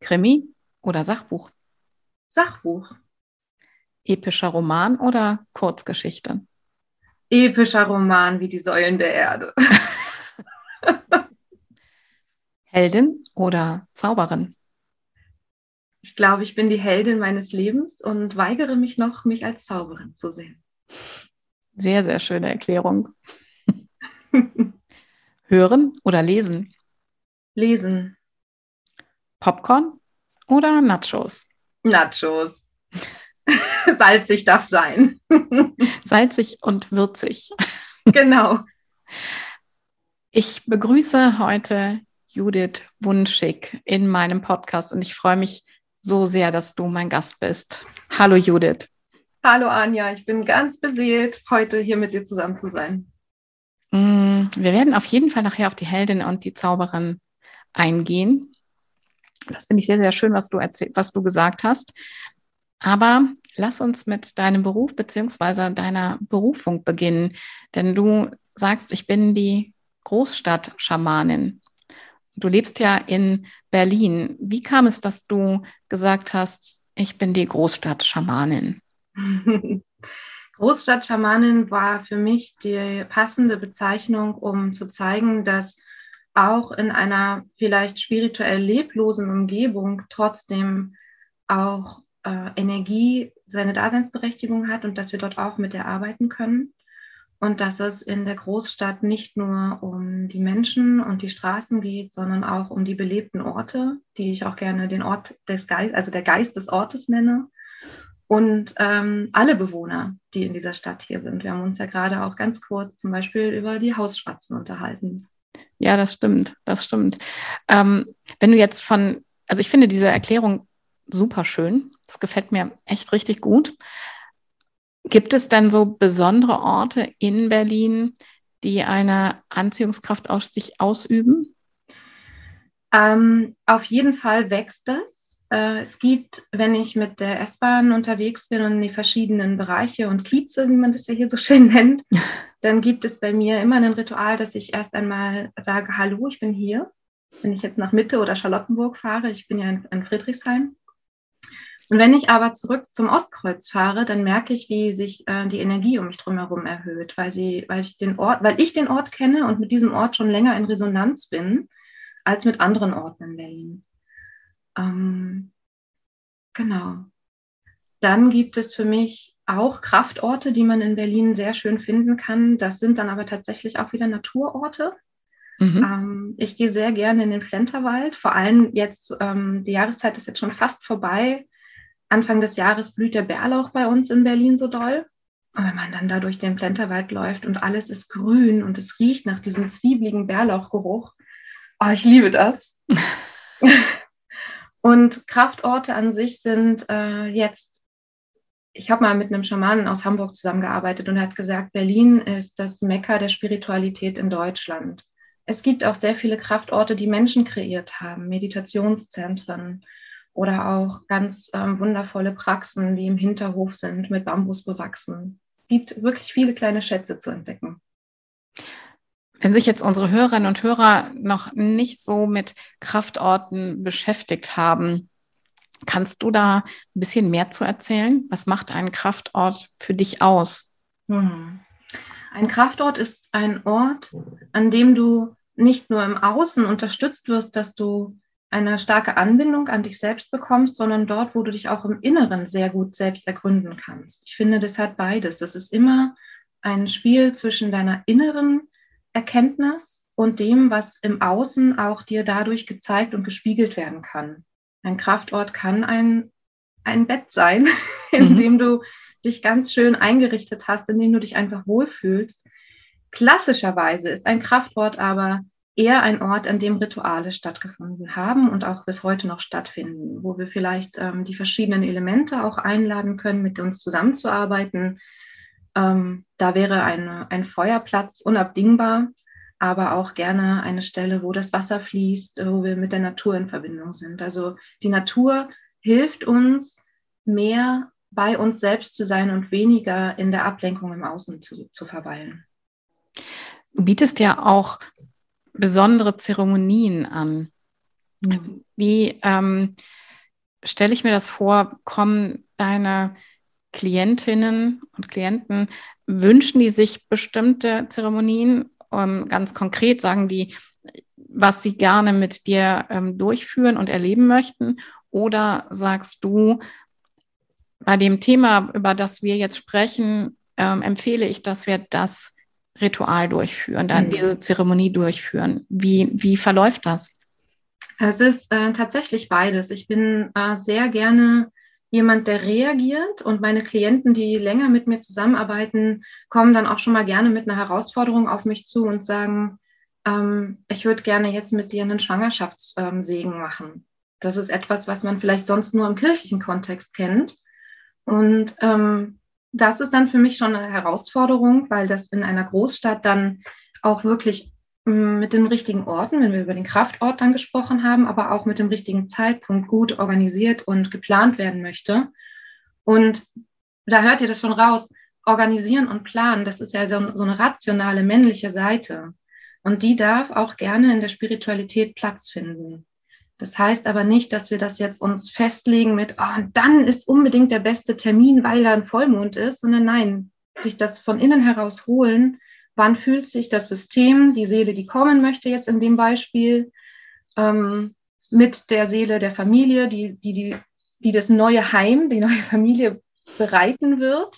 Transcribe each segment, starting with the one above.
Krimi oder Sachbuch? Sachbuch. Epischer Roman oder Kurzgeschichte? Epischer Roman wie die Säulen der Erde. Heldin oder Zauberin? Ich glaube, ich bin die Heldin meines Lebens und weigere mich noch, mich als Zauberin zu sehen. Sehr, sehr schöne Erklärung. Hören oder lesen? Lesen. Popcorn oder Nachos? Nachos. Salzig darf sein. Salzig und würzig. Genau. Ich begrüße heute Judith Wunschig in meinem Podcast und ich freue mich so sehr, dass du mein Gast bist. Hallo Judith. Hallo Anja, ich bin ganz beseelt, heute hier mit dir zusammen zu sein. Mm, wir werden auf jeden Fall nachher auf die Heldin und die Zauberin eingehen. Das finde ich sehr, sehr schön, was du, was du gesagt hast. Aber lass uns mit deinem Beruf bzw. deiner Berufung beginnen. Denn du sagst, ich bin die Großstadt-Schamanin. Du lebst ja in Berlin. Wie kam es, dass du gesagt hast, ich bin die Großstadt-Schamanin? Großstadt-Schamanin war für mich die passende Bezeichnung, um zu zeigen, dass auch in einer vielleicht spirituell leblosen Umgebung trotzdem auch äh, Energie seine Daseinsberechtigung hat und dass wir dort auch mit der arbeiten können. Und dass es in der Großstadt nicht nur um die Menschen und die Straßen geht, sondern auch um die belebten Orte, die ich auch gerne den Ort des Geistes, also der Geist des Ortes nenne und ähm, alle Bewohner, die in dieser Stadt hier sind. Wir haben uns ja gerade auch ganz kurz zum Beispiel über die Hausspatzen unterhalten. Ja, das stimmt, das stimmt. Ähm, wenn du jetzt von, also ich finde diese Erklärung super schön, das gefällt mir echt richtig gut. Gibt es denn so besondere Orte in Berlin, die eine Anziehungskraft aus sich ausüben? Ähm, auf jeden Fall wächst das. Äh, es gibt, wenn ich mit der S-Bahn unterwegs bin und in die verschiedenen Bereiche und Kieze, wie man das ja hier so schön nennt, dann gibt es bei mir immer ein Ritual, dass ich erst einmal sage, hallo, ich bin hier. Wenn ich jetzt nach Mitte oder Charlottenburg fahre, ich bin ja in, in Friedrichshain. Und wenn ich aber zurück zum Ostkreuz fahre, dann merke ich, wie sich äh, die Energie um mich drumherum erhöht, weil, sie, weil, ich den Ort, weil ich den Ort kenne und mit diesem Ort schon länger in Resonanz bin als mit anderen Orten in Berlin. Ähm, genau. Dann gibt es für mich auch Kraftorte, die man in Berlin sehr schön finden kann. Das sind dann aber tatsächlich auch wieder Naturorte. Mhm. Ähm, ich gehe sehr gerne in den Plenterwald. Vor allem jetzt, ähm, die Jahreszeit ist jetzt schon fast vorbei. Anfang des Jahres blüht der Bärlauch bei uns in Berlin so doll. Und wenn man dann da durch den Plenterwald läuft und alles ist grün und es riecht nach diesem zwiebligen Bärlauchgeruch, oh, ich liebe das. Und Kraftorte an sich sind äh, jetzt, ich habe mal mit einem Schamanen aus Hamburg zusammengearbeitet und er hat gesagt, Berlin ist das Mekka der Spiritualität in Deutschland. Es gibt auch sehr viele Kraftorte, die Menschen kreiert haben, Meditationszentren oder auch ganz ähm, wundervolle Praxen, die im Hinterhof sind, mit Bambus bewachsen. Es gibt wirklich viele kleine Schätze zu entdecken. Wenn sich jetzt unsere Hörerinnen und Hörer noch nicht so mit Kraftorten beschäftigt haben, kannst du da ein bisschen mehr zu erzählen? Was macht ein Kraftort für dich aus? Hm. Ein Kraftort ist ein Ort, an dem du nicht nur im Außen unterstützt wirst, dass du eine starke Anbindung an dich selbst bekommst, sondern dort, wo du dich auch im Inneren sehr gut selbst ergründen kannst. Ich finde, das hat beides. Das ist immer ein Spiel zwischen deiner inneren Erkenntnis und dem, was im Außen auch dir dadurch gezeigt und gespiegelt werden kann. Ein Kraftort kann ein, ein Bett sein, in mhm. dem du dich ganz schön eingerichtet hast, in dem du dich einfach wohlfühlst. Klassischerweise ist ein Kraftort aber eher ein Ort, an dem Rituale stattgefunden haben und auch bis heute noch stattfinden, wo wir vielleicht ähm, die verschiedenen Elemente auch einladen können, mit uns zusammenzuarbeiten. Ähm, da wäre eine, ein Feuerplatz unabdingbar, aber auch gerne eine Stelle, wo das Wasser fließt, wo wir mit der Natur in Verbindung sind. Also die Natur hilft uns, mehr bei uns selbst zu sein und weniger in der Ablenkung im Außen zu, zu verweilen. Du bietest ja auch besondere Zeremonien an. Wie ähm, stelle ich mir das vor? Kommen deine Klientinnen und Klienten, wünschen die sich bestimmte Zeremonien? Ähm, ganz konkret sagen die, was sie gerne mit dir ähm, durchführen und erleben möchten? Oder sagst du, bei dem Thema, über das wir jetzt sprechen, ähm, empfehle ich, dass wir das Ritual durchführen, dann mhm. diese Zeremonie durchführen. Wie, wie verläuft das? Es ist äh, tatsächlich beides. Ich bin äh, sehr gerne jemand, der reagiert und meine Klienten, die länger mit mir zusammenarbeiten, kommen dann auch schon mal gerne mit einer Herausforderung auf mich zu und sagen, ähm, ich würde gerne jetzt mit dir einen Schwangerschaftssegen ähm, machen. Das ist etwas, was man vielleicht sonst nur im kirchlichen Kontext kennt. Und ähm, das ist dann für mich schon eine Herausforderung, weil das in einer Großstadt dann auch wirklich mit den richtigen Orten, wenn wir über den Kraftort dann gesprochen haben, aber auch mit dem richtigen Zeitpunkt gut organisiert und geplant werden möchte. Und da hört ihr das schon raus. Organisieren und planen, das ist ja so, so eine rationale männliche Seite. Und die darf auch gerne in der Spiritualität Platz finden. Das heißt aber nicht, dass wir das jetzt uns festlegen mit, oh, dann ist unbedingt der beste Termin, weil da ein Vollmond ist, sondern nein, sich das von innen heraus holen. Wann fühlt sich das System, die Seele, die kommen möchte, jetzt in dem Beispiel, ähm, mit der Seele der Familie, die, die, die, die das neue Heim, die neue Familie bereiten wird,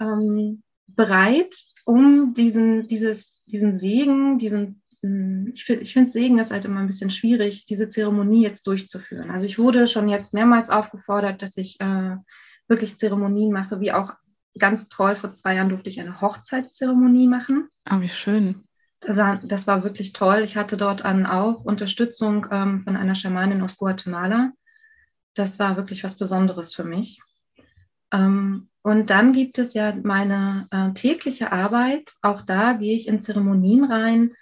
ähm, bereit, um diesen, dieses, diesen Segen, diesen hm, ich finde ich find Segen ist halt immer ein bisschen schwierig, diese Zeremonie jetzt durchzuführen. Also ich wurde schon jetzt mehrmals aufgefordert, dass ich äh, wirklich Zeremonien mache, wie auch ganz toll, vor zwei Jahren durfte ich eine Hochzeitszeremonie machen. Ah, wie schön. Das war, wirklich toll. Ich hatte dort an auch Unterstützung ähm, von einer Schamanin aus Guatemala. Das war wirklich was Besonderes für mich. Ähm, und dann gibt es ja meine äh, tägliche Arbeit. Auch da gehe ich in Zeremonien rein,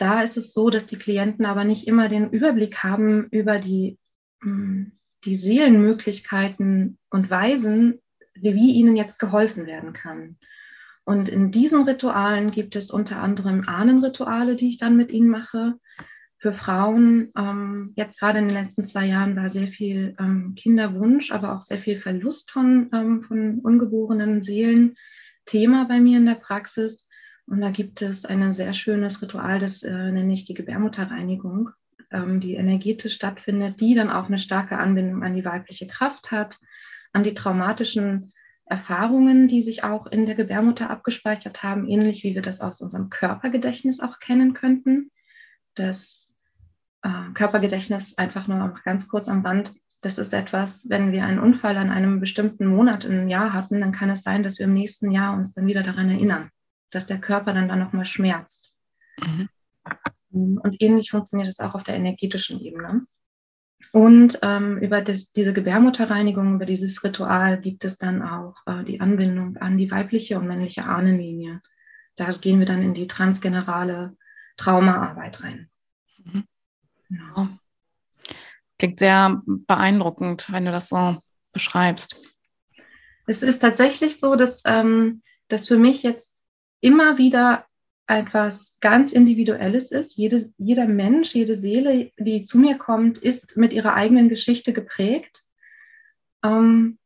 da ist es so, dass die Klienten aber nicht immer den Überblick haben über die, hm, die Seelenmöglichkeiten und Weisen, wie ihnen jetzt geholfen werden kann. Und in diesen Ritualen gibt es unter anderem Ahnenrituale, die ich dann mit ihnen mache. Für Frauen, ähm, jetzt gerade in den letzten zwei Jahren war sehr viel ähm, Kinderwunsch, aber auch sehr viel Verlust von, ähm, von ungeborenen Seelen Thema bei mir in der Praxis. Und da gibt es ein sehr schönes Ritual, das äh, nenne ich die Gebärmutterreinigung, ähm, die energetisch stattfindet, die dann auch eine starke Anbindung an die weibliche Kraft hat, an die traumatischen Erfahrungen, die sich auch in der Gebärmutter abgespeichert haben, ähnlich wie wir das aus unserem Körpergedächtnis auch kennen könnten. Das äh, Körpergedächtnis, einfach nur noch ganz kurz am Rand, das ist etwas, wenn wir einen Unfall an einem bestimmten Monat im Jahr hatten, dann kann es sein, dass wir im nächsten Jahr uns dann wieder daran erinnern dass der Körper dann, dann nochmal schmerzt. Mhm. Und ähnlich funktioniert es auch auf der energetischen Ebene. Und ähm, über das, diese Gebärmutterreinigung, über dieses Ritual gibt es dann auch äh, die Anbindung an die weibliche und männliche Ahnenlinie. Da gehen wir dann in die transgenerale Traumaarbeit rein. Mhm. Genau. Klingt sehr beeindruckend, wenn du das so beschreibst. Es ist tatsächlich so, dass ähm, das für mich jetzt immer wieder etwas ganz Individuelles ist. Jede, jeder Mensch, jede Seele, die zu mir kommt, ist mit ihrer eigenen Geschichte geprägt. Ähm,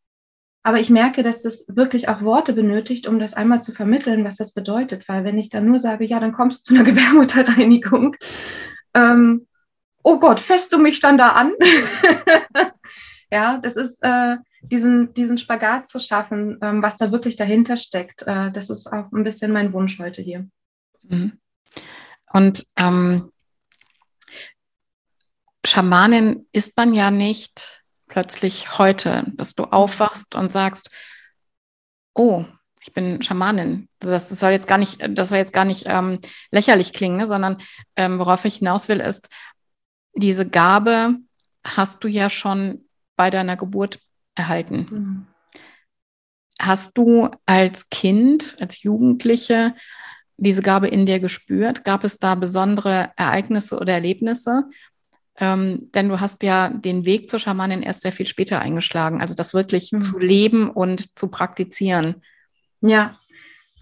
aber ich merke, dass das wirklich auch Worte benötigt, um das einmal zu vermitteln, was das bedeutet. Weil wenn ich dann nur sage, ja, dann kommst du zu einer Gebärmutterreinigung, ähm, oh Gott, fässt du mich dann da an? ja, das ist äh, diesen, diesen Spagat zu schaffen, ähm, was da wirklich dahinter steckt. Äh, das ist auch ein bisschen mein Wunsch heute hier. Mhm. Und ähm, Schamanin ist man ja nicht plötzlich heute, dass du aufwachst und sagst, oh, ich bin Schamanin. Also das soll jetzt gar nicht, das soll jetzt gar nicht ähm, lächerlich klingen, ne? sondern ähm, worauf ich hinaus will, ist, diese Gabe hast du ja schon bei deiner Geburt erhalten. Mhm. Hast du als Kind, als Jugendliche diese Gabe in dir gespürt? Gab es da besondere Ereignisse oder Erlebnisse? Ähm, denn du hast ja den Weg zur Schamanin erst sehr viel später eingeschlagen, also das wirklich mhm. zu leben und zu praktizieren. Ja,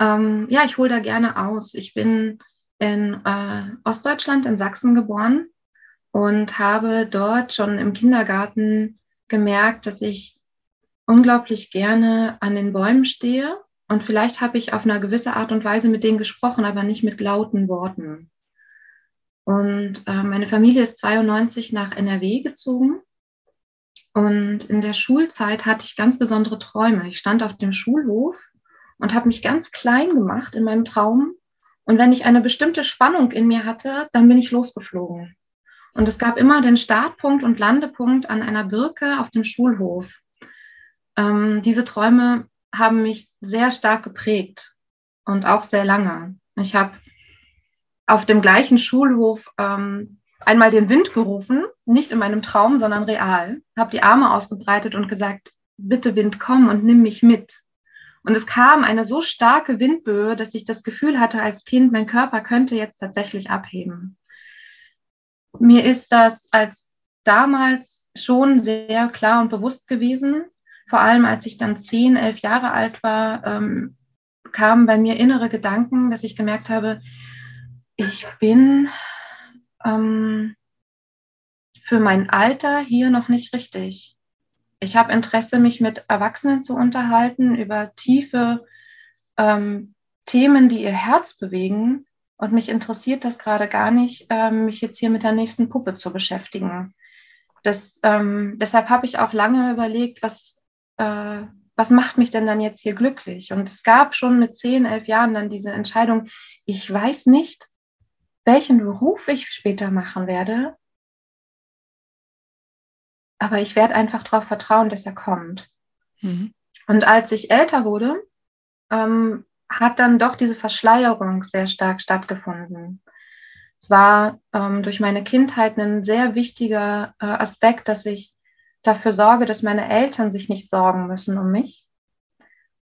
ähm, ja, ich hole da gerne aus. Ich bin in äh, Ostdeutschland, in Sachsen geboren und habe dort schon im Kindergarten gemerkt, dass ich unglaublich gerne an den Bäumen stehe. Und vielleicht habe ich auf eine gewisse Art und Weise mit denen gesprochen, aber nicht mit lauten Worten. Und äh, meine Familie ist 92 nach NRW gezogen. Und in der Schulzeit hatte ich ganz besondere Träume. Ich stand auf dem Schulhof und habe mich ganz klein gemacht in meinem Traum. Und wenn ich eine bestimmte Spannung in mir hatte, dann bin ich losgeflogen. Und es gab immer den Startpunkt und Landepunkt an einer Birke auf dem Schulhof. Ähm, diese Träume haben mich sehr stark geprägt und auch sehr lange. Ich habe auf dem gleichen Schulhof ähm, einmal den Wind gerufen, nicht in meinem Traum, sondern real, habe die Arme ausgebreitet und gesagt, bitte Wind, komm und nimm mich mit. Und es kam eine so starke Windböe, dass ich das Gefühl hatte als Kind, mein Körper könnte jetzt tatsächlich abheben. Mir ist das als damals schon sehr klar und bewusst gewesen. Vor allem als ich dann zehn, elf Jahre alt war, ähm, kamen bei mir innere Gedanken, dass ich gemerkt habe, ich bin ähm, für mein Alter hier noch nicht richtig. Ich habe Interesse, mich mit Erwachsenen zu unterhalten über tiefe ähm, Themen, die ihr Herz bewegen. Und mich interessiert das gerade gar nicht, ähm, mich jetzt hier mit der nächsten Puppe zu beschäftigen. Das, ähm, deshalb habe ich auch lange überlegt, was, äh, was macht mich denn dann jetzt hier glücklich? Und es gab schon mit zehn, elf Jahren dann diese Entscheidung, ich weiß nicht, welchen Beruf ich später machen werde, aber ich werde einfach darauf vertrauen, dass er kommt. Mhm. Und als ich älter wurde, ähm, hat dann doch diese Verschleierung sehr stark stattgefunden. Es war ähm, durch meine Kindheit ein sehr wichtiger äh, Aspekt, dass ich dafür sorge, dass meine Eltern sich nicht sorgen müssen um mich.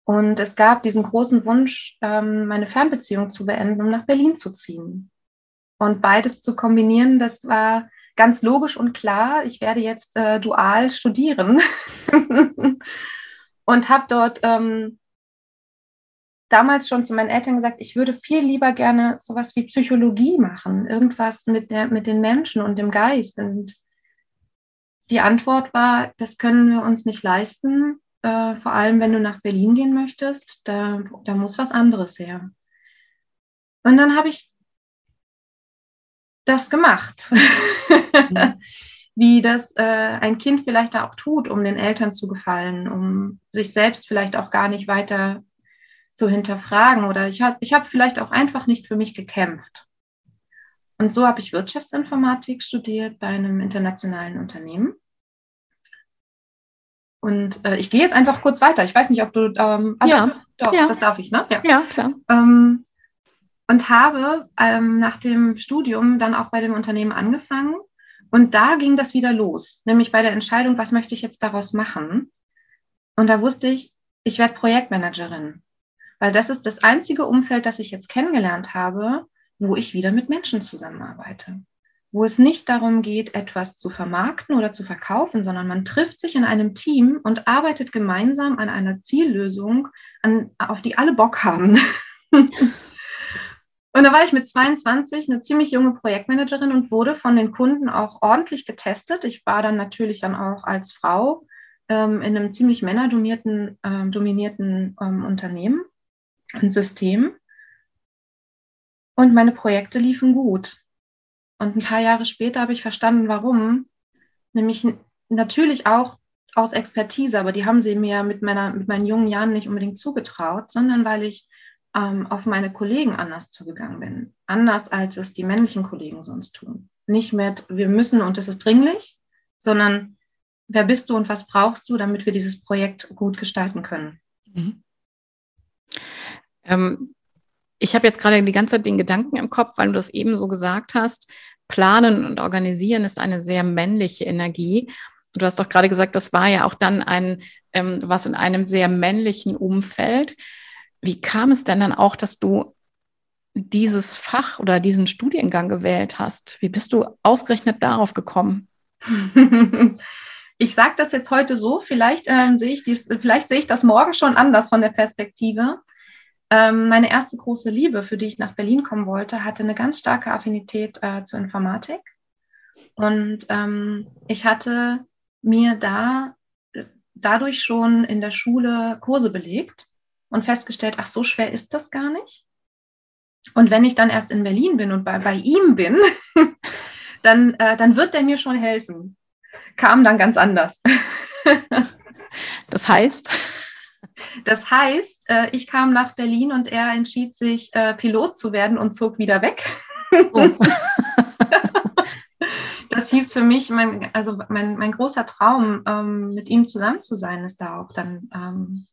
Und es gab diesen großen Wunsch, ähm, meine Fernbeziehung zu beenden, um nach Berlin zu ziehen. Und beides zu kombinieren, das war ganz logisch und klar. Ich werde jetzt äh, dual studieren und habe dort ähm, damals schon zu meinen Eltern gesagt, ich würde viel lieber gerne sowas wie Psychologie machen, irgendwas mit, der, mit den Menschen und dem Geist. Und die Antwort war, das können wir uns nicht leisten, äh, vor allem wenn du nach Berlin gehen möchtest, da, da muss was anderes her. Und dann habe ich das gemacht, wie das äh, ein Kind vielleicht auch tut, um den Eltern zu gefallen, um sich selbst vielleicht auch gar nicht weiter zu hinterfragen oder ich habe ich hab vielleicht auch einfach nicht für mich gekämpft. Und so habe ich Wirtschaftsinformatik studiert bei einem internationalen Unternehmen. Und äh, ich gehe jetzt einfach kurz weiter. Ich weiß nicht, ob du. Ähm, also, ja, doch, ja. das darf ich, ne? Ja, ja klar. Ähm, und habe ähm, nach dem Studium dann auch bei dem Unternehmen angefangen. Und da ging das wieder los, nämlich bei der Entscheidung, was möchte ich jetzt daraus machen. Und da wusste ich, ich werde Projektmanagerin weil das ist das einzige Umfeld, das ich jetzt kennengelernt habe, wo ich wieder mit Menschen zusammenarbeite. Wo es nicht darum geht, etwas zu vermarkten oder zu verkaufen, sondern man trifft sich in einem Team und arbeitet gemeinsam an einer Ziellösung, an, auf die alle Bock haben. Und da war ich mit 22 eine ziemlich junge Projektmanagerin und wurde von den Kunden auch ordentlich getestet. Ich war dann natürlich dann auch als Frau ähm, in einem ziemlich männerdominierten ähm, dominierten ähm, Unternehmen ein System und meine Projekte liefen gut. Und ein paar Jahre später habe ich verstanden, warum. Nämlich natürlich auch aus Expertise, aber die haben sie mir mit, meiner, mit meinen jungen Jahren nicht unbedingt zugetraut, sondern weil ich ähm, auf meine Kollegen anders zugegangen bin. Anders als es die männlichen Kollegen sonst tun. Nicht mit, wir müssen und es ist dringlich, sondern wer bist du und was brauchst du, damit wir dieses Projekt gut gestalten können. Mhm. Ähm, ich habe jetzt gerade die ganze Zeit den Gedanken im Kopf, weil du das eben so gesagt hast. Planen und organisieren ist eine sehr männliche Energie. Du hast doch gerade gesagt, das war ja auch dann ein, ähm, was in einem sehr männlichen Umfeld. Wie kam es denn dann auch, dass du dieses Fach oder diesen Studiengang gewählt hast? Wie bist du ausgerechnet darauf gekommen? ich sage das jetzt heute so, vielleicht, ähm, sehe ich dies, vielleicht sehe ich das morgen schon anders von der Perspektive. Ähm, meine erste große Liebe, für die ich nach Berlin kommen wollte, hatte eine ganz starke Affinität äh, zur Informatik. Und ähm, ich hatte mir da äh, dadurch schon in der Schule Kurse belegt und festgestellt, ach, so schwer ist das gar nicht. Und wenn ich dann erst in Berlin bin und bei, bei ihm bin, dann, äh, dann wird der mir schon helfen. Kam dann ganz anders. das heißt? Das heißt, äh, ich kam nach Berlin und er entschied sich, äh, Pilot zu werden und zog wieder weg. Oh. das hieß für mich, mein, also mein, mein großer Traum, ähm, mit ihm zusammen zu sein, ist da auch dann ähm,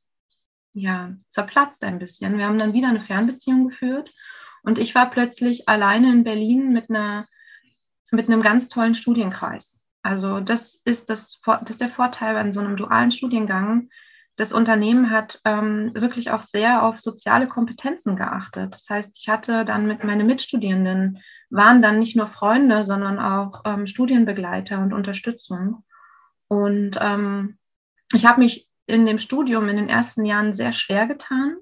ja, zerplatzt ein bisschen. Wir haben dann wieder eine Fernbeziehung geführt und ich war plötzlich alleine in Berlin mit, einer, mit einem ganz tollen Studienkreis. Also das ist, das, das ist der Vorteil an so einem dualen Studiengang, das Unternehmen hat ähm, wirklich auch sehr auf soziale Kompetenzen geachtet. Das heißt, ich hatte dann mit meinen Mitstudierenden, waren dann nicht nur Freunde, sondern auch ähm, Studienbegleiter und Unterstützung. Und ähm, ich habe mich in dem Studium in den ersten Jahren sehr schwer getan,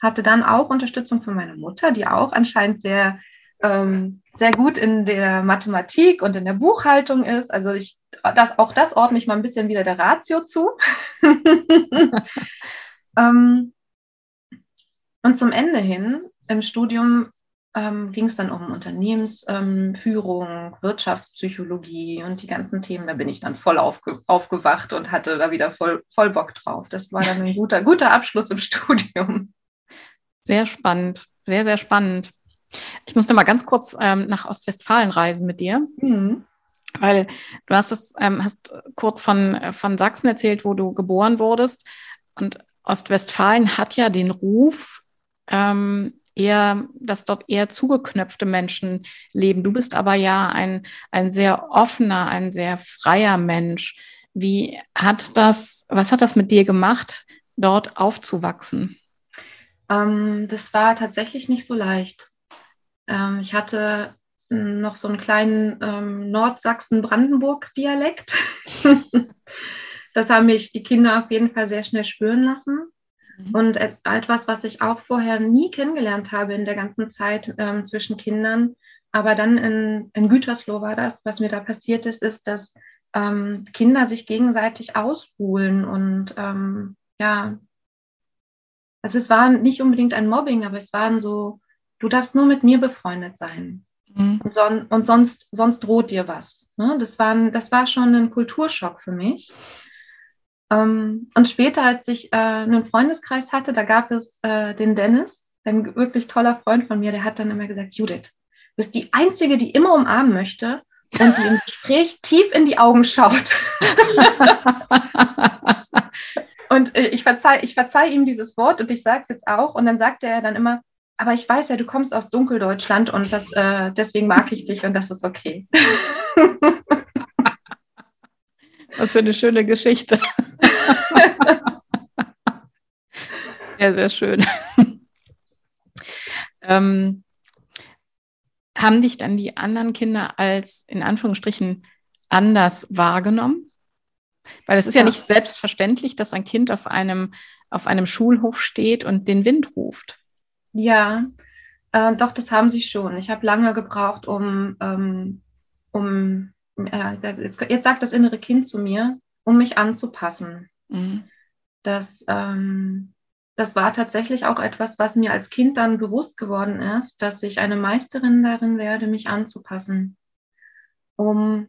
hatte dann auch Unterstützung von meiner Mutter, die auch anscheinend sehr ähm, sehr gut in der Mathematik und in der Buchhaltung ist. Also ich, das, auch das ordne ich mal ein bisschen wieder der Ratio zu. ähm, und zum Ende hin im Studium ähm, ging es dann um Unternehmensführung, ähm, Wirtschaftspsychologie und die ganzen Themen. Da bin ich dann voll aufge aufgewacht und hatte da wieder voll, voll Bock drauf. Das war dann ein guter, guter Abschluss im Studium. Sehr spannend, sehr, sehr spannend. Ich musste mal ganz kurz ähm, nach Ostwestfalen reisen mit dir. Mhm. Weil du hast es, ähm, hast kurz von, äh, von Sachsen erzählt, wo du geboren wurdest. Und Ostwestfalen hat ja den Ruf, ähm, eher, dass dort eher zugeknöpfte Menschen leben. Du bist aber ja ein, ein sehr offener, ein sehr freier Mensch. Wie hat das, was hat das mit dir gemacht, dort aufzuwachsen? Ähm, das war tatsächlich nicht so leicht. Ähm, ich hatte noch so einen kleinen ähm, Nordsachsen-Brandenburg-Dialekt. das haben mich die Kinder auf jeden Fall sehr schnell spüren lassen. Mhm. Und et etwas, was ich auch vorher nie kennengelernt habe in der ganzen Zeit ähm, zwischen Kindern, aber dann in, in Gütersloh war das, was mir da passiert ist, ist, dass ähm, Kinder sich gegenseitig ausbuhlen und ähm, ja, also es war nicht unbedingt ein Mobbing, aber es waren so du darfst nur mit mir befreundet sein. Mhm. Und, son und, sonst, sonst droht dir was. Ne? Das, war ein, das war schon ein Kulturschock für mich. Ähm, und später, als ich äh, einen Freundeskreis hatte, da gab es äh, den Dennis, ein wirklich toller Freund von mir, der hat dann immer gesagt, Judith, du bist die Einzige, die immer umarmen möchte und die im Gespräch tief in die Augen schaut. und äh, ich verzeihe ich verzeih ihm dieses Wort und ich sage es jetzt auch. Und dann sagte er dann immer, aber ich weiß ja, du kommst aus Dunkeldeutschland und das, äh, deswegen mag ich dich und das ist okay. Was für eine schöne Geschichte. sehr, sehr schön. ähm, haben dich dann die anderen Kinder als in Anführungsstrichen anders wahrgenommen? Weil es ist ja. ja nicht selbstverständlich, dass ein Kind auf einem, auf einem Schulhof steht und den Wind ruft. Ja, äh, doch, das haben sie schon. Ich habe lange gebraucht, um, ähm, um äh, jetzt, jetzt, sagt das innere Kind zu mir, um mich anzupassen. Mhm. Das, ähm, das war tatsächlich auch etwas, was mir als Kind dann bewusst geworden ist, dass ich eine Meisterin darin werde, mich anzupassen, um,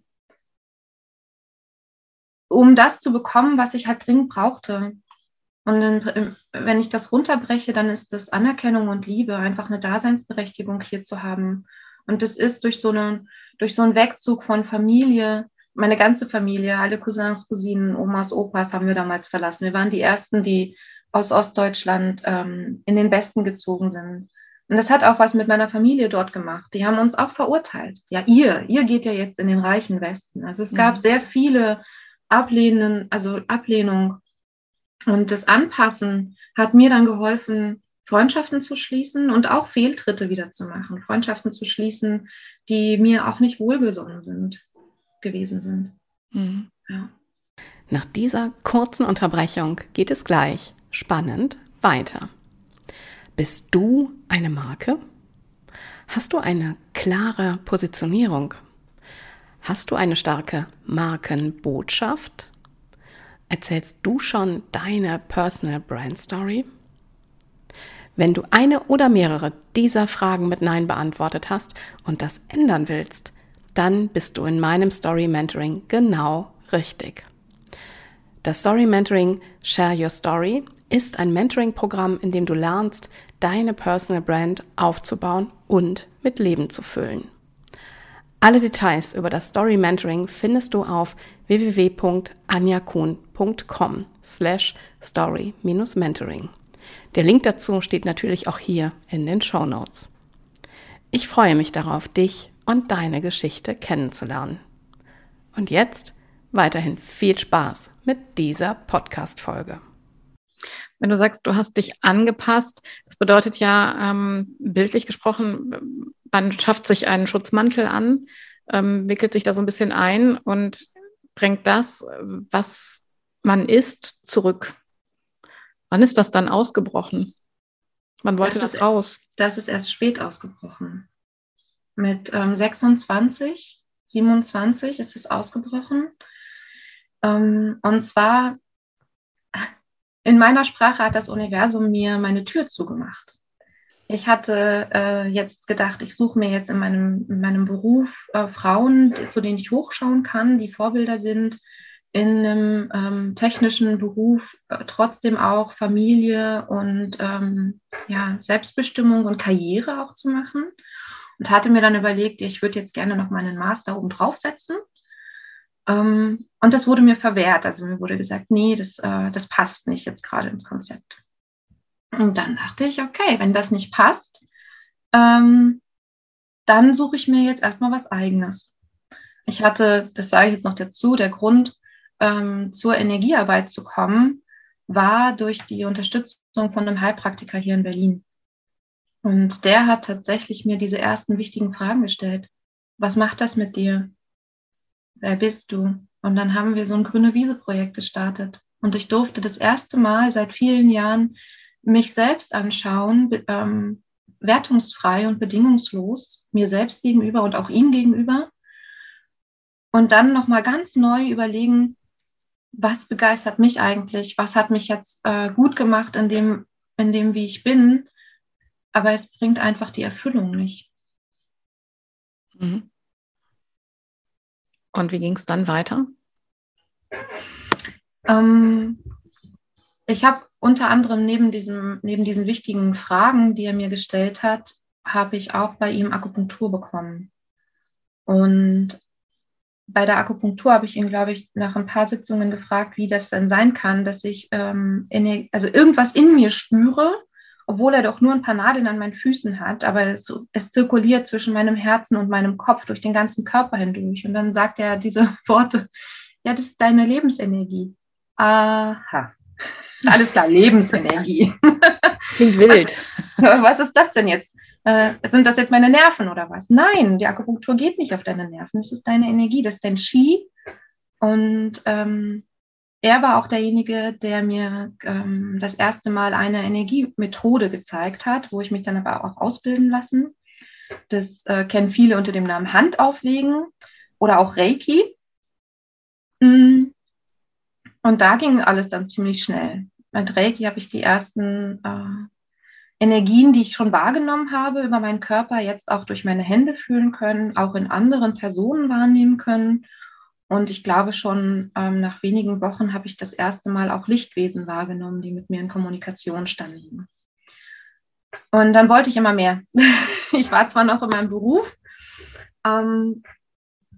um das zu bekommen, was ich halt dringend brauchte. Und dann, wenn ich das runterbreche, dann ist das Anerkennung und Liebe, einfach eine Daseinsberechtigung hier zu haben. Und das ist durch so, eine, durch so einen Wegzug von Familie, meine ganze Familie, alle Cousins, Cousinen, Omas, Opas haben wir damals verlassen. Wir waren die Ersten, die aus Ostdeutschland ähm, in den Westen gezogen sind. Und das hat auch was mit meiner Familie dort gemacht. Die haben uns auch verurteilt. Ja, ihr, ihr geht ja jetzt in den reichen Westen. Also es gab mhm. sehr viele Ablehnen, also Ablehnung. Und das Anpassen hat mir dann geholfen, Freundschaften zu schließen und auch Fehltritte wieder zu machen. Freundschaften zu schließen, die mir auch nicht wohlgesonnen sind, gewesen sind. Mhm. Ja. Nach dieser kurzen Unterbrechung geht es gleich spannend weiter. Bist du eine Marke? Hast du eine klare Positionierung? Hast du eine starke Markenbotschaft? Erzählst du schon deine Personal Brand Story? Wenn du eine oder mehrere dieser Fragen mit Nein beantwortet hast und das ändern willst, dann bist du in meinem Story Mentoring genau richtig. Das Story Mentoring Share Your Story ist ein Mentoring-Programm, in dem du lernst, deine Personal Brand aufzubauen und mit Leben zu füllen. Alle Details über das Story Mentoring findest du auf www.anjakuhn.com slash story-mentoring. Der Link dazu steht natürlich auch hier in den Show Notes. Ich freue mich darauf, dich und deine Geschichte kennenzulernen. Und jetzt weiterhin viel Spaß mit dieser Podcast-Folge. Wenn du sagst, du hast dich angepasst, das bedeutet ja ähm, bildlich gesprochen, man schafft sich einen Schutzmantel an, ähm, wickelt sich da so ein bisschen ein und bringt das, was man ist, zurück. Wann ist das dann ausgebrochen? Wann wollte das, das raus? Das ist erst spät ausgebrochen. Mit ähm, 26, 27 ist es ausgebrochen. Ähm, und zwar in meiner Sprache hat das Universum mir meine Tür zugemacht. Ich hatte äh, jetzt gedacht, ich suche mir jetzt in meinem, in meinem Beruf äh, Frauen, zu denen ich hochschauen kann, die Vorbilder sind, in einem ähm, technischen Beruf äh, trotzdem auch Familie und ähm, ja, Selbstbestimmung und Karriere auch zu machen. Und hatte mir dann überlegt, ich würde jetzt gerne noch meinen Master oben draufsetzen ähm, und das wurde mir verwehrt. Also mir wurde gesagt, nee, das, äh, das passt nicht jetzt gerade ins Konzept. Und dann dachte ich, okay, wenn das nicht passt, ähm, dann suche ich mir jetzt erstmal was eigenes. Ich hatte, das sage ich jetzt noch dazu, der Grund, ähm, zur Energiearbeit zu kommen, war durch die Unterstützung von einem Heilpraktiker hier in Berlin. Und der hat tatsächlich mir diese ersten wichtigen Fragen gestellt. Was macht das mit dir? wer bist du? Und dann haben wir so ein grüne Wiese-Projekt gestartet. Und ich durfte das erste Mal seit vielen Jahren mich selbst anschauen, ähm, wertungsfrei und bedingungslos, mir selbst gegenüber und auch ihm gegenüber. Und dann nochmal ganz neu überlegen, was begeistert mich eigentlich? Was hat mich jetzt äh, gut gemacht in dem, in dem, wie ich bin? Aber es bringt einfach die Erfüllung nicht. Mhm. Und wie ging es dann weiter? Ähm, ich habe unter anderem neben, diesem, neben diesen wichtigen Fragen, die er mir gestellt hat, habe ich auch bei ihm Akupunktur bekommen. Und bei der Akupunktur habe ich ihn, glaube ich, nach ein paar Sitzungen gefragt, wie das denn sein kann, dass ich ähm, in, also irgendwas in mir spüre, obwohl er doch nur ein paar Nadeln an meinen Füßen hat, aber es, es, zirkuliert zwischen meinem Herzen und meinem Kopf durch den ganzen Körper hindurch. Und dann sagt er diese Worte, ja, das ist deine Lebensenergie. Aha. Alles klar, Lebensenergie. Klingt wild. Was, was ist das denn jetzt? Äh, sind das jetzt meine Nerven oder was? Nein, die Akupunktur geht nicht auf deine Nerven. Es ist deine Energie, das ist dein Ski. Und ähm, er war auch derjenige, der mir ähm, das erste Mal eine Energiemethode gezeigt hat, wo ich mich dann aber auch ausbilden lassen. Das äh, kennen viele unter dem Namen Handauflegen oder auch Reiki. Mm. Und da ging alles dann ziemlich schnell. Mit Reiki habe ich die ersten äh, Energien, die ich schon wahrgenommen habe über meinen Körper, jetzt auch durch meine Hände fühlen können, auch in anderen Personen wahrnehmen können. Und ich glaube schon, ähm, nach wenigen Wochen habe ich das erste Mal auch Lichtwesen wahrgenommen, die mit mir in Kommunikation standen. Und dann wollte ich immer mehr. ich war zwar noch in meinem Beruf, ähm,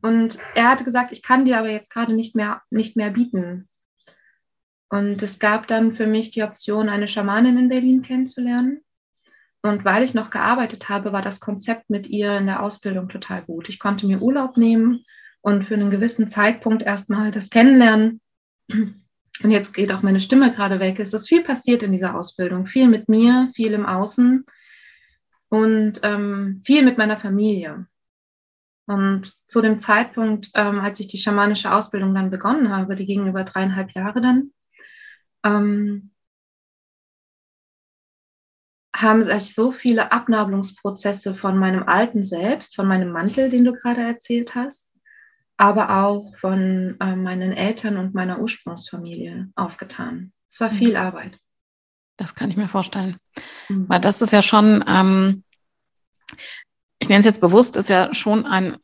und er hatte gesagt, ich kann dir aber jetzt gerade nicht mehr, nicht mehr bieten. Und es gab dann für mich die Option, eine Schamanin in Berlin kennenzulernen. Und weil ich noch gearbeitet habe, war das Konzept mit ihr in der Ausbildung total gut. Ich konnte mir Urlaub nehmen und für einen gewissen Zeitpunkt erstmal das kennenlernen. Und jetzt geht auch meine Stimme gerade weg. Es ist viel passiert in dieser Ausbildung. Viel mit mir, viel im Außen und ähm, viel mit meiner Familie. Und zu dem Zeitpunkt, ähm, als ich die schamanische Ausbildung dann begonnen habe, die ging über dreieinhalb Jahre dann, ähm, haben sich so viele Abnabelungsprozesse von meinem alten Selbst, von meinem Mantel, den du gerade erzählt hast, aber auch von äh, meinen Eltern und meiner Ursprungsfamilie aufgetan. Es war viel mhm. Arbeit. Das kann ich mir vorstellen. Mhm. Weil das ist ja schon, ähm, ich nenne es jetzt bewusst, ist ja schon ein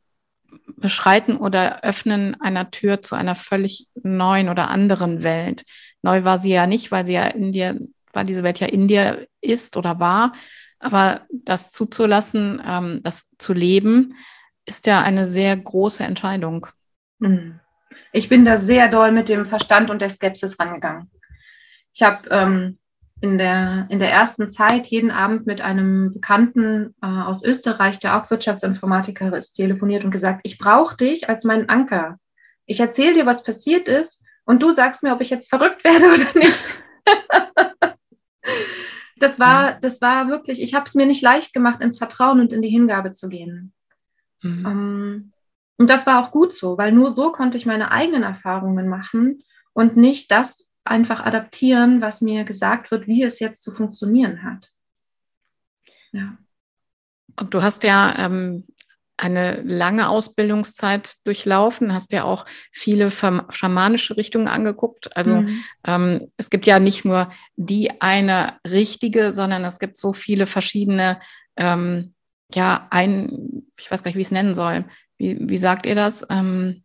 Beschreiten oder Öffnen einer Tür zu einer völlig neuen oder anderen Welt. Neu war sie ja nicht, weil sie ja in dir, weil diese Welt ja in dir ist oder war. Aber das zuzulassen, ähm, das zu leben, ist ja eine sehr große Entscheidung. Hm. Ich bin da sehr doll mit dem Verstand und der Skepsis rangegangen. Ich habe ähm, in der, in der ersten Zeit jeden Abend mit einem Bekannten äh, aus Österreich, der auch Wirtschaftsinformatiker ist, telefoniert und gesagt, ich brauche dich als meinen Anker. Ich erzähle dir, was passiert ist und du sagst mir, ob ich jetzt verrückt werde oder nicht. das war, das war wirklich, ich habe es mir nicht leicht gemacht, ins Vertrauen und in die Hingabe zu gehen. Mhm. Um, ähm, und das war auch gut so, weil nur so konnte ich meine eigenen Erfahrungen machen und nicht das einfach adaptieren, was mir gesagt wird, wie es jetzt zu funktionieren hat. Ja. Und du hast ja ähm, eine lange Ausbildungszeit durchlaufen, hast ja auch viele schamanische Richtungen angeguckt. Also mhm. ähm, es gibt ja nicht nur die eine richtige, sondern es gibt so viele verschiedene, ähm, ja, ein, ich weiß gar nicht, wie ich es nennen soll. Wie, wie sagt ihr das? Ähm,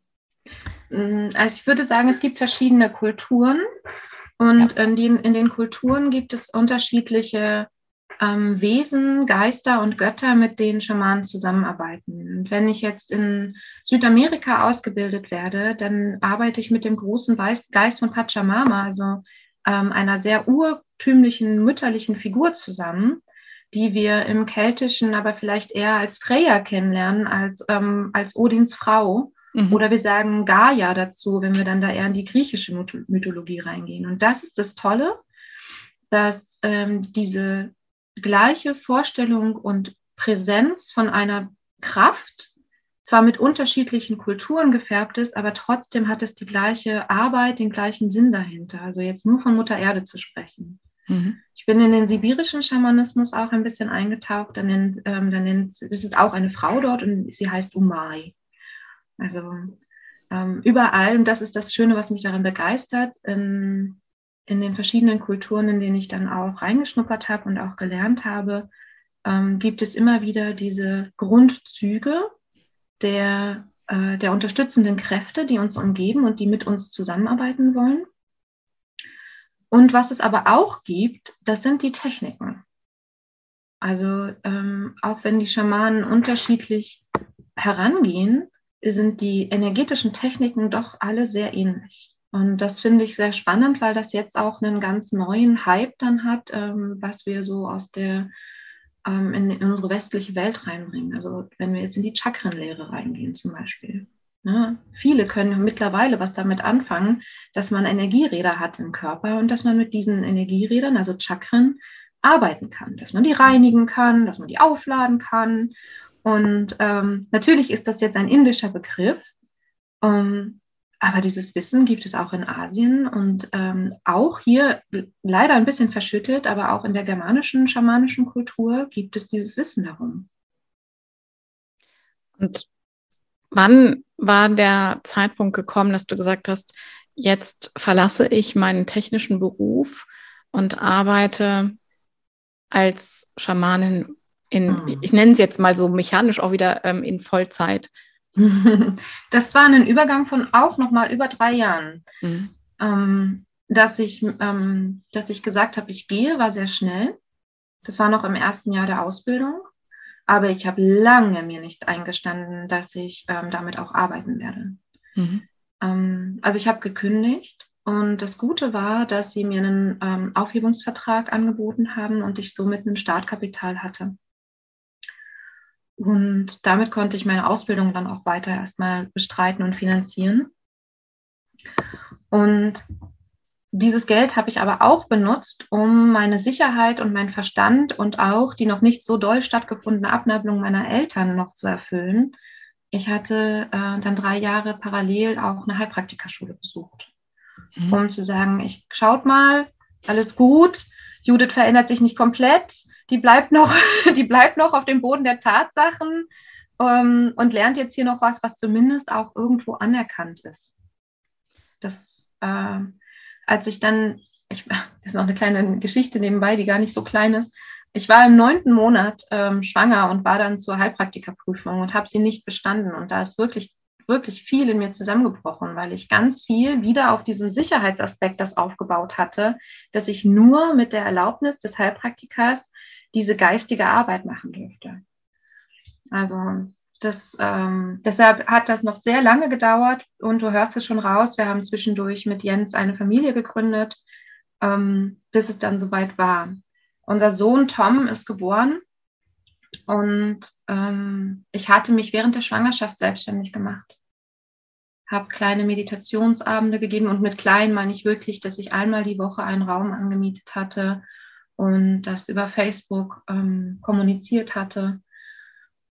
Mm, also ich würde sagen, es gibt verschiedene Kulturen und ja. in, den, in, den, Kulturen gibt es unterschiedliche ähm, Wesen, Geister und Götter, mit denen Schamanen zusammenarbeiten. Und wenn ich jetzt in Südamerika ausgebildet werde, dann arbeite ich mit dem großen Geist von Pachamama, also ähm, einer sehr urtümlichen mütterlichen Figur zusammen, die wir im Keltischen aber vielleicht eher als Freya kennenlernen, als, ähm, als Odins Frau. Mhm. Oder wir sagen Gaia dazu, wenn wir dann da eher in die griechische Mythologie reingehen. Und das ist das Tolle, dass ähm, diese gleiche Vorstellung und Präsenz von einer Kraft zwar mit unterschiedlichen Kulturen gefärbt ist, aber trotzdem hat es die gleiche Arbeit, den gleichen Sinn dahinter. Also jetzt nur von Mutter Erde zu sprechen. Mhm. Ich bin in den sibirischen Schamanismus auch ein bisschen eingetaucht. Dann nennt, ähm, dann nennt, das ist auch eine Frau dort und sie heißt Umai. Also ähm, überall, und das ist das Schöne, was mich daran begeistert, in, in den verschiedenen Kulturen, in denen ich dann auch reingeschnuppert habe und auch gelernt habe, ähm, gibt es immer wieder diese Grundzüge der, äh, der unterstützenden Kräfte, die uns umgeben und die mit uns zusammenarbeiten wollen. Und was es aber auch gibt, das sind die Techniken. Also ähm, auch wenn die Schamanen unterschiedlich herangehen, sind die energetischen Techniken doch alle sehr ähnlich. Und das finde ich sehr spannend, weil das jetzt auch einen ganz neuen Hype dann hat, ähm, was wir so aus der ähm, in, in, unsere westliche Welt reinbringen. Also wenn wir jetzt in die Chakrenlehre reingehen zum Beispiel. Ne? Viele können mittlerweile was damit anfangen, dass man Energieräder hat im Körper und dass man mit diesen Energierädern, also Chakren, arbeiten kann, dass man die reinigen kann, dass man die aufladen kann und ähm, natürlich ist das jetzt ein indischer Begriff, ähm, aber dieses Wissen gibt es auch in Asien und ähm, auch hier leider ein bisschen verschüttet, aber auch in der germanischen, schamanischen Kultur gibt es dieses Wissen darum. Und wann war der Zeitpunkt gekommen, dass du gesagt hast, jetzt verlasse ich meinen technischen Beruf und arbeite als Schamanin in, mhm. ich nenne es jetzt mal so mechanisch auch wieder ähm, in Vollzeit. Das war ein Übergang von auch noch mal über drei Jahren. Mhm. Ähm, dass ich, ähm, dass ich gesagt habe, ich gehe, war sehr schnell. Das war noch im ersten Jahr der Ausbildung. Aber ich habe lange mir nicht eingestanden, dass ich ähm, damit auch arbeiten werde. Mhm. Also ich habe gekündigt und das Gute war, dass sie mir einen Aufhebungsvertrag angeboten haben und ich somit ein Startkapital hatte. Und damit konnte ich meine Ausbildung dann auch weiter erstmal bestreiten und finanzieren. Und dieses Geld habe ich aber auch benutzt, um meine Sicherheit und meinen Verstand und auch die noch nicht so doll stattgefundene Abnabelung meiner Eltern noch zu erfüllen. Ich hatte äh, dann drei Jahre parallel auch eine Heilpraktikerschule besucht, mhm. um zu sagen, ich schaut mal, alles gut, Judith verändert sich nicht komplett, die bleibt noch, die bleibt noch auf dem Boden der Tatsachen ähm, und lernt jetzt hier noch was, was zumindest auch irgendwo anerkannt ist. Das äh, als ich dann, ich, das ist noch eine kleine Geschichte nebenbei, die gar nicht so klein ist. Ich war im neunten Monat ähm, schwanger und war dann zur Heilpraktikerprüfung und habe sie nicht bestanden. Und da ist wirklich, wirklich viel in mir zusammengebrochen, weil ich ganz viel wieder auf diesem Sicherheitsaspekt das aufgebaut hatte, dass ich nur mit der Erlaubnis des Heilpraktikers diese geistige Arbeit machen dürfte. Also das, ähm, deshalb hat das noch sehr lange gedauert und du hörst es schon raus. Wir haben zwischendurch mit Jens eine Familie gegründet, ähm, bis es dann soweit war. Unser Sohn Tom ist geboren und ähm, ich hatte mich während der Schwangerschaft selbstständig gemacht. Habe kleine Meditationsabende gegeben und mit klein meine ich wirklich, dass ich einmal die Woche einen Raum angemietet hatte und das über Facebook ähm, kommuniziert hatte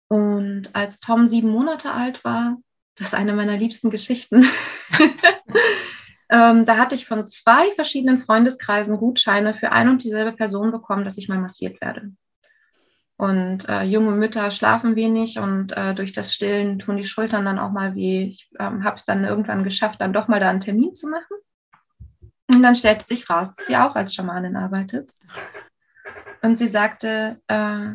und als Tom sieben Monate alt war, das ist eine meiner liebsten Geschichten, ähm, da hatte ich von zwei verschiedenen Freundeskreisen Gutscheine für ein und dieselbe Person bekommen, dass ich mal massiert werde. Und äh, junge Mütter schlafen wenig und äh, durch das Stillen tun die Schultern dann auch mal weh. Ich ähm, habe es dann irgendwann geschafft, dann doch mal da einen Termin zu machen. Und dann stellte sich raus, dass sie auch als Schamanin arbeitet. Und sie sagte, äh,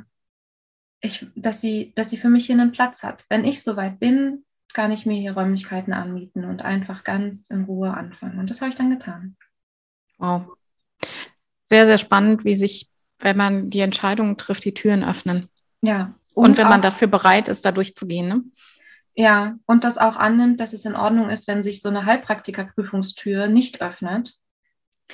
ich, dass, sie, dass sie für mich hier einen Platz hat. Wenn ich soweit bin, kann ich mir hier Räumlichkeiten anmieten und einfach ganz in Ruhe anfangen. Und das habe ich dann getan. Wow. Sehr, sehr spannend, wie sich, wenn man die Entscheidungen trifft, die Türen öffnen. Ja. Und, und wenn man dafür bereit ist, da durchzugehen. Ne? Ja, und das auch annimmt, dass es in Ordnung ist, wenn sich so eine Heilpraktikerprüfungstür nicht öffnet.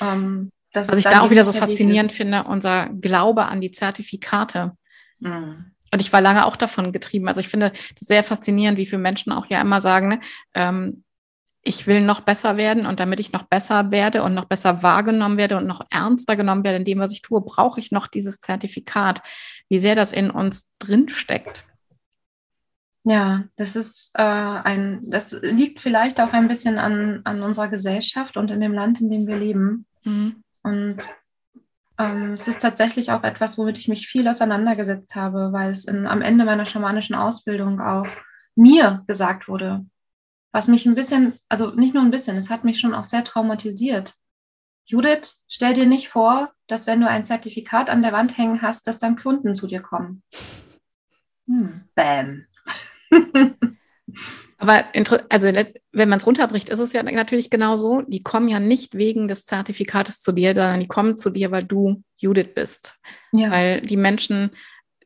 Ähm, Was ich da auch wieder so faszinierend finde, unser Glaube an die Zertifikate. Mhm. Und ich war lange auch davon getrieben. Also ich finde sehr faszinierend, wie viele Menschen auch ja immer sagen, ne, ähm, ich will noch besser werden und damit ich noch besser werde und noch besser wahrgenommen werde und noch ernster genommen werde in dem, was ich tue, brauche ich noch dieses Zertifikat. Wie sehr das in uns drinsteckt. Ja, das ist äh, ein, das liegt vielleicht auch ein bisschen an, an unserer Gesellschaft und in dem Land, in dem wir leben. Mhm. Und ähm, es ist tatsächlich auch etwas, womit ich mich viel auseinandergesetzt habe, weil es in, am Ende meiner schamanischen Ausbildung auch mir gesagt wurde, was mich ein bisschen, also nicht nur ein bisschen, es hat mich schon auch sehr traumatisiert. Judith, stell dir nicht vor, dass wenn du ein Zertifikat an der Wand hängen hast, dass dann Kunden zu dir kommen. Hm, bam. Aber also wenn man es runterbricht, ist es ja natürlich genau so, die kommen ja nicht wegen des Zertifikates zu dir, sondern die kommen zu dir, weil du Judith bist. Ja. Weil die Menschen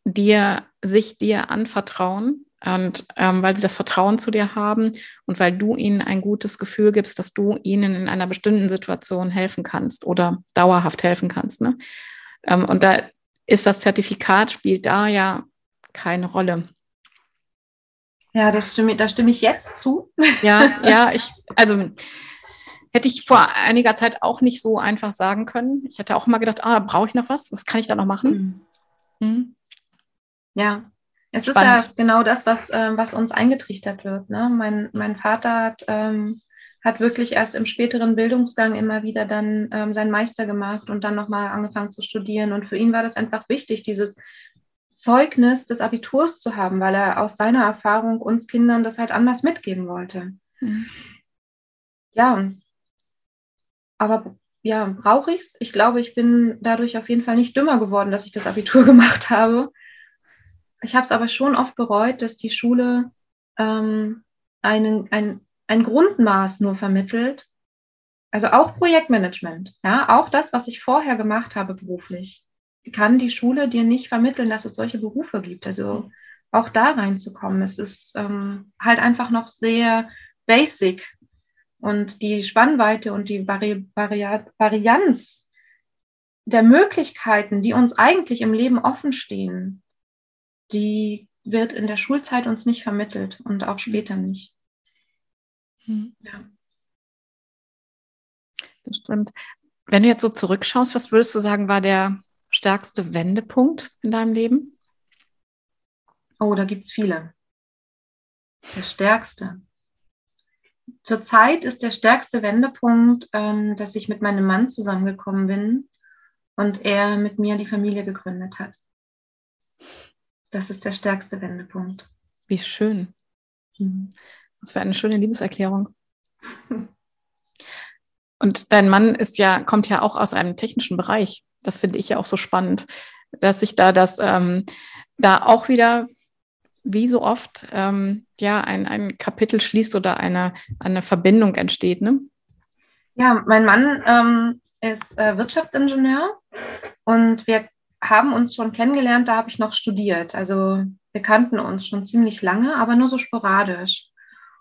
dir, sich dir anvertrauen und ähm, weil sie das Vertrauen zu dir haben und weil du ihnen ein gutes Gefühl gibst, dass du ihnen in einer bestimmten Situation helfen kannst oder dauerhaft helfen kannst. Ne? Ähm, und da ist das Zertifikat, spielt da ja keine Rolle. Ja, das stimme, da stimme ich jetzt zu. Ja, ja, ich, also hätte ich vor einiger Zeit auch nicht so einfach sagen können. Ich hätte auch immer gedacht, ah, brauche ich noch was? Was kann ich da noch machen? Mhm. Mhm. Ja, es Spannend. ist ja genau das, was, äh, was uns eingetrichtert wird. Ne? Mein, mein Vater hat, ähm, hat wirklich erst im späteren Bildungsgang immer wieder dann ähm, seinen Meister gemacht und dann nochmal angefangen zu studieren. Und für ihn war das einfach wichtig, dieses Zeugnis des Abiturs zu haben, weil er aus seiner Erfahrung uns Kindern das halt anders mitgeben wollte. Mhm. Ja, aber ja, brauche ich es. Ich glaube, ich bin dadurch auf jeden Fall nicht dümmer geworden, dass ich das Abitur gemacht habe. Ich habe es aber schon oft bereut, dass die Schule ähm, einen, ein, ein Grundmaß nur vermittelt. Also auch Projektmanagement, ja, auch das, was ich vorher gemacht habe beruflich, kann die Schule dir nicht vermitteln, dass es solche Berufe gibt. Also auch da reinzukommen, es ist ähm, halt einfach noch sehr basic und die Spannweite und die Vari Vari Varianz der Möglichkeiten, die uns eigentlich im Leben offen stehen, die wird in der Schulzeit uns nicht vermittelt und auch später nicht. Hm. Ja. Das stimmt. Wenn du jetzt so zurückschaust, was würdest du sagen, war der stärkste Wendepunkt in deinem Leben? Oh, da gibt es viele. Der stärkste. Zurzeit ist der stärkste Wendepunkt, ähm, dass ich mit meinem Mann zusammengekommen bin und er mit mir die Familie gegründet hat. Das ist der stärkste Wendepunkt. Wie schön. Mhm. Das wäre eine schöne Liebeserklärung. Und dein Mann ist ja, kommt ja auch aus einem technischen Bereich. Das finde ich ja auch so spannend, dass sich da das ähm, da auch wieder wie so oft ähm, ja ein, ein Kapitel schließt oder eine, eine Verbindung entsteht. Ne? Ja, mein Mann ähm, ist äh, Wirtschaftsingenieur und wir haben uns schon kennengelernt, da habe ich noch studiert. Also wir kannten uns schon ziemlich lange, aber nur so sporadisch.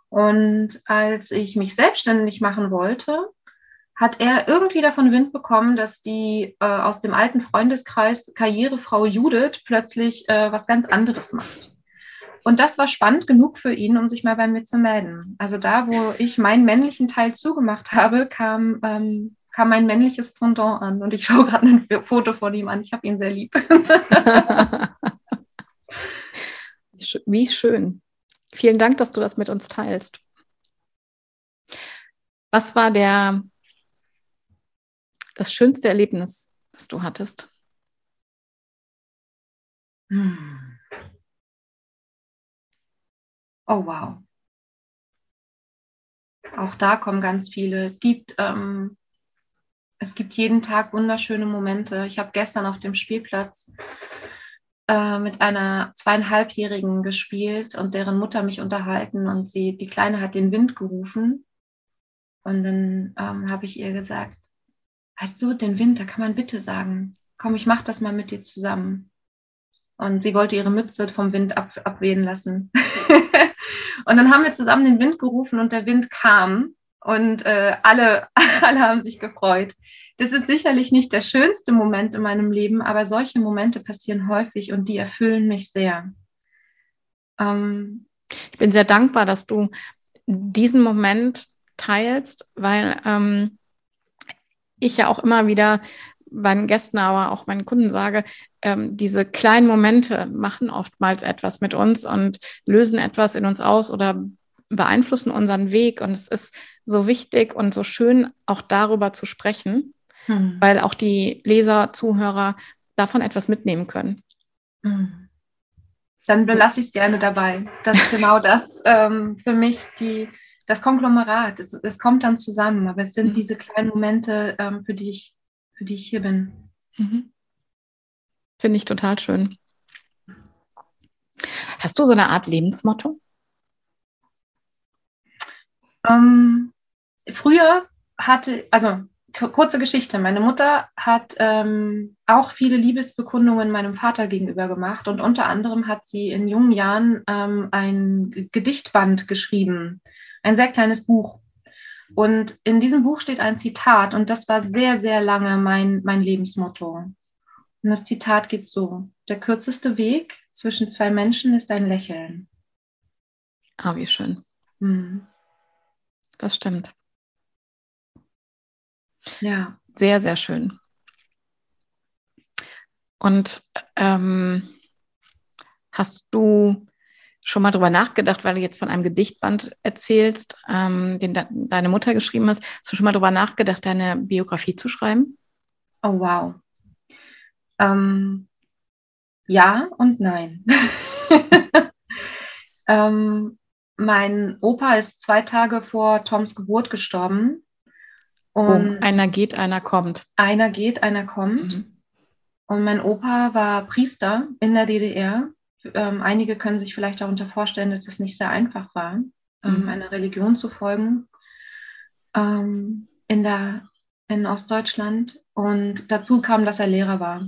Und als ich mich selbstständig machen wollte, hat er irgendwie davon Wind bekommen, dass die äh, aus dem alten Freundeskreis Karrierefrau Judith plötzlich äh, was ganz anderes macht. Und das war spannend genug für ihn, um sich mal bei mir zu melden. Also da, wo ich meinen männlichen Teil zugemacht habe, kam, ähm, kam mein männliches Pendant an. Und ich schaue gerade ein Foto von ihm an. Ich habe ihn sehr lieb. Wie schön. Vielen Dank, dass du das mit uns teilst. Was war der, das schönste Erlebnis, das du hattest? Hm. Oh, wow. Auch da kommen ganz viele. Es gibt, ähm, es gibt jeden Tag wunderschöne Momente. Ich habe gestern auf dem Spielplatz äh, mit einer zweieinhalbjährigen gespielt und deren Mutter mich unterhalten und sie, die Kleine hat den Wind gerufen. Und dann ähm, habe ich ihr gesagt, weißt du, den Wind, da kann man bitte sagen, komm, ich mache das mal mit dir zusammen. Und sie wollte ihre Mütze vom Wind ab, abwehen lassen. und dann haben wir zusammen den Wind gerufen und der Wind kam und äh, alle, alle haben sich gefreut. Das ist sicherlich nicht der schönste Moment in meinem Leben, aber solche Momente passieren häufig und die erfüllen mich sehr. Ähm, ich bin sehr dankbar, dass du diesen Moment teilst, weil ähm, ich ja auch immer wieder meinen Gästen, aber auch meinen Kunden sage, ähm, diese kleinen Momente machen oftmals etwas mit uns und lösen etwas in uns aus oder beeinflussen unseren Weg. Und es ist so wichtig und so schön, auch darüber zu sprechen, hm. weil auch die Leser, Zuhörer davon etwas mitnehmen können. Hm. Dann belasse ich es gerne dabei. Das ist genau das ähm, für mich die, das Konglomerat. Es, es, kommt dann zusammen, aber es sind hm. diese kleinen Momente, ähm, für die ich für die ich hier bin. Mhm. Finde ich total schön. Hast du so eine Art Lebensmotto? Ähm, früher hatte, also kurze Geschichte, meine Mutter hat ähm, auch viele Liebesbekundungen meinem Vater gegenüber gemacht und unter anderem hat sie in jungen Jahren ähm, ein Gedichtband geschrieben, ein sehr kleines Buch. Und in diesem Buch steht ein Zitat und das war sehr, sehr lange mein, mein Lebensmotto. Und das Zitat geht so, der kürzeste Weg zwischen zwei Menschen ist ein Lächeln. Ah, wie schön. Mhm. Das stimmt. Ja. Sehr, sehr schön. Und ähm, hast du schon mal drüber nachgedacht, weil du jetzt von einem Gedichtband erzählst, ähm, den de deine Mutter geschrieben hast, hast du schon mal drüber nachgedacht, deine Biografie zu schreiben? Oh, wow. Ähm, ja und nein. ähm, mein Opa ist zwei Tage vor Toms Geburt gestorben. Und oh, einer geht, einer kommt. Einer geht, einer kommt. Mhm. Und mein Opa war Priester in der DDR. Ähm, einige können sich vielleicht darunter vorstellen, dass das nicht sehr einfach war, ähm, mhm. einer Religion zu folgen ähm, in, der, in Ostdeutschland. Und dazu kam, dass er Lehrer war.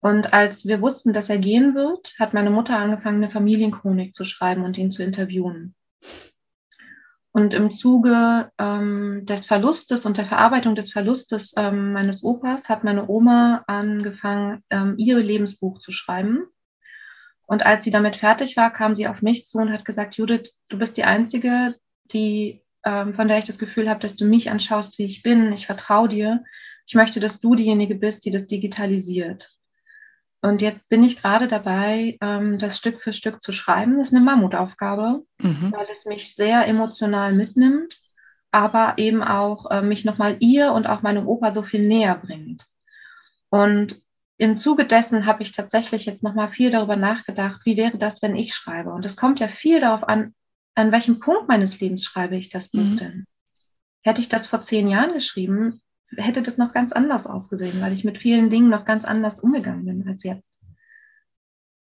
Und als wir wussten, dass er gehen wird, hat meine Mutter angefangen, eine Familienchronik zu schreiben und ihn zu interviewen. Und im Zuge ähm, des Verlustes und der Verarbeitung des Verlustes ähm, meines Opas hat meine Oma angefangen, ähm, ihr Lebensbuch zu schreiben. Und als sie damit fertig war, kam sie auf mich zu und hat gesagt, Judith, du bist die Einzige, die, ähm, von der ich das Gefühl habe, dass du mich anschaust, wie ich bin. Ich vertraue dir. Ich möchte, dass du diejenige bist, die das digitalisiert. Und jetzt bin ich gerade dabei, ähm, das Stück für Stück zu schreiben. Das ist eine Mammutaufgabe, mhm. weil es mich sehr emotional mitnimmt, aber eben auch äh, mich nochmal ihr und auch meinem Opa so viel näher bringt. Und im Zuge dessen habe ich tatsächlich jetzt nochmal viel darüber nachgedacht, wie wäre das, wenn ich schreibe. Und es kommt ja viel darauf an, an welchem Punkt meines Lebens schreibe ich das Buch mhm. denn. Hätte ich das vor zehn Jahren geschrieben, hätte das noch ganz anders ausgesehen, weil ich mit vielen Dingen noch ganz anders umgegangen bin als jetzt.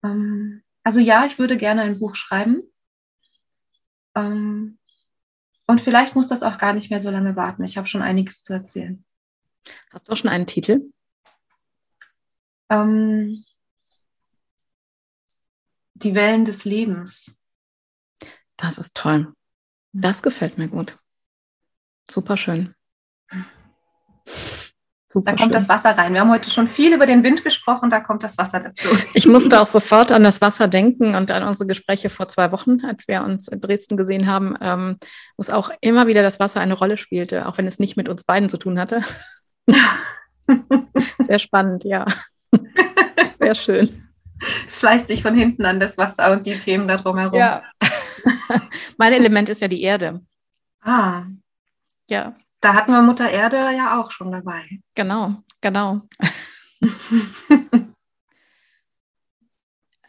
Ähm, also ja, ich würde gerne ein Buch schreiben. Ähm, und vielleicht muss das auch gar nicht mehr so lange warten. Ich habe schon einiges zu erzählen. Hast du auch schon einen Titel? Ähm, die Wellen des Lebens. Das ist toll. Das gefällt mir gut. Super schön. Super da kommt schön. das Wasser rein. Wir haben heute schon viel über den Wind gesprochen, da kommt das Wasser dazu. Ich musste auch sofort an das Wasser denken und an unsere Gespräche vor zwei Wochen, als wir uns in Dresden gesehen haben, ähm, wo es auch immer wieder das Wasser eine Rolle spielte, auch wenn es nicht mit uns beiden zu tun hatte. Sehr spannend, ja. Sehr schön. Es schleißt sich von hinten an das Wasser und die Themen da drumherum. Ja. mein Element ist ja die Erde. Ah. Ja. Da hatten wir Mutter Erde ja auch schon dabei. Genau, genau.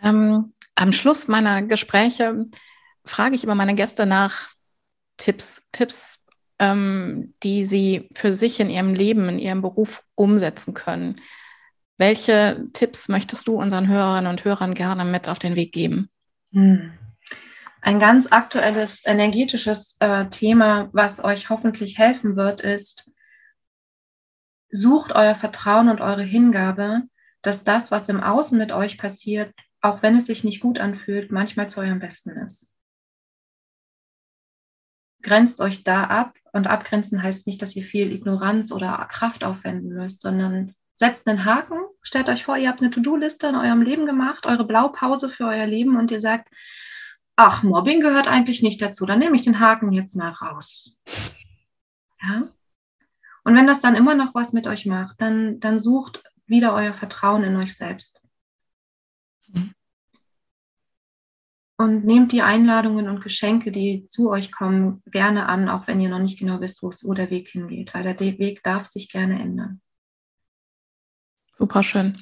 ähm, am Schluss meiner Gespräche frage ich immer meine Gäste nach Tipps, Tipps, ähm, die sie für sich in ihrem Leben, in ihrem Beruf umsetzen können. Welche Tipps möchtest du unseren Hörerinnen und Hörern gerne mit auf den Weg geben? Hm. Ein ganz aktuelles energetisches äh, Thema, was euch hoffentlich helfen wird, ist, sucht euer Vertrauen und eure Hingabe, dass das, was im Außen mit euch passiert, auch wenn es sich nicht gut anfühlt, manchmal zu eurem Besten ist. Grenzt euch da ab und abgrenzen heißt nicht, dass ihr viel Ignoranz oder Kraft aufwenden müsst, sondern setzt einen Haken, stellt euch vor, ihr habt eine To-Do-Liste in eurem Leben gemacht, eure Blaupause für euer Leben und ihr sagt, ach, Mobbing gehört eigentlich nicht dazu, dann nehme ich den Haken jetzt mal raus. Ja? Und wenn das dann immer noch was mit euch macht, dann, dann sucht wieder euer Vertrauen in euch selbst. Mhm. Und nehmt die Einladungen und Geschenke, die zu euch kommen, gerne an, auch wenn ihr noch nicht genau wisst, wo der Weg hingeht, weil der Weg darf sich gerne ändern. Super schön.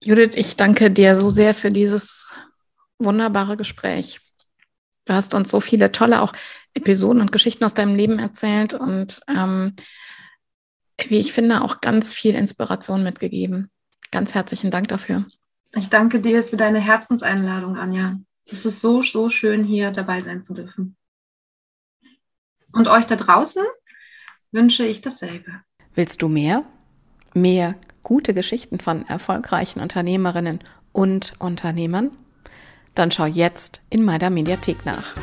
Judith, ich danke dir so sehr für dieses wunderbare Gespräch. Du hast uns so viele tolle auch Episoden und Geschichten aus deinem Leben erzählt und ähm, wie ich finde, auch ganz viel Inspiration mitgegeben. Ganz herzlichen Dank dafür. Ich danke dir für deine Herzenseinladung, Anja. Es ist so, so schön, hier dabei sein zu dürfen. Und euch da draußen wünsche ich dasselbe. Willst du mehr? Mehr gute Geschichten von erfolgreichen Unternehmerinnen und Unternehmern? Dann schau jetzt in meiner Mediathek nach.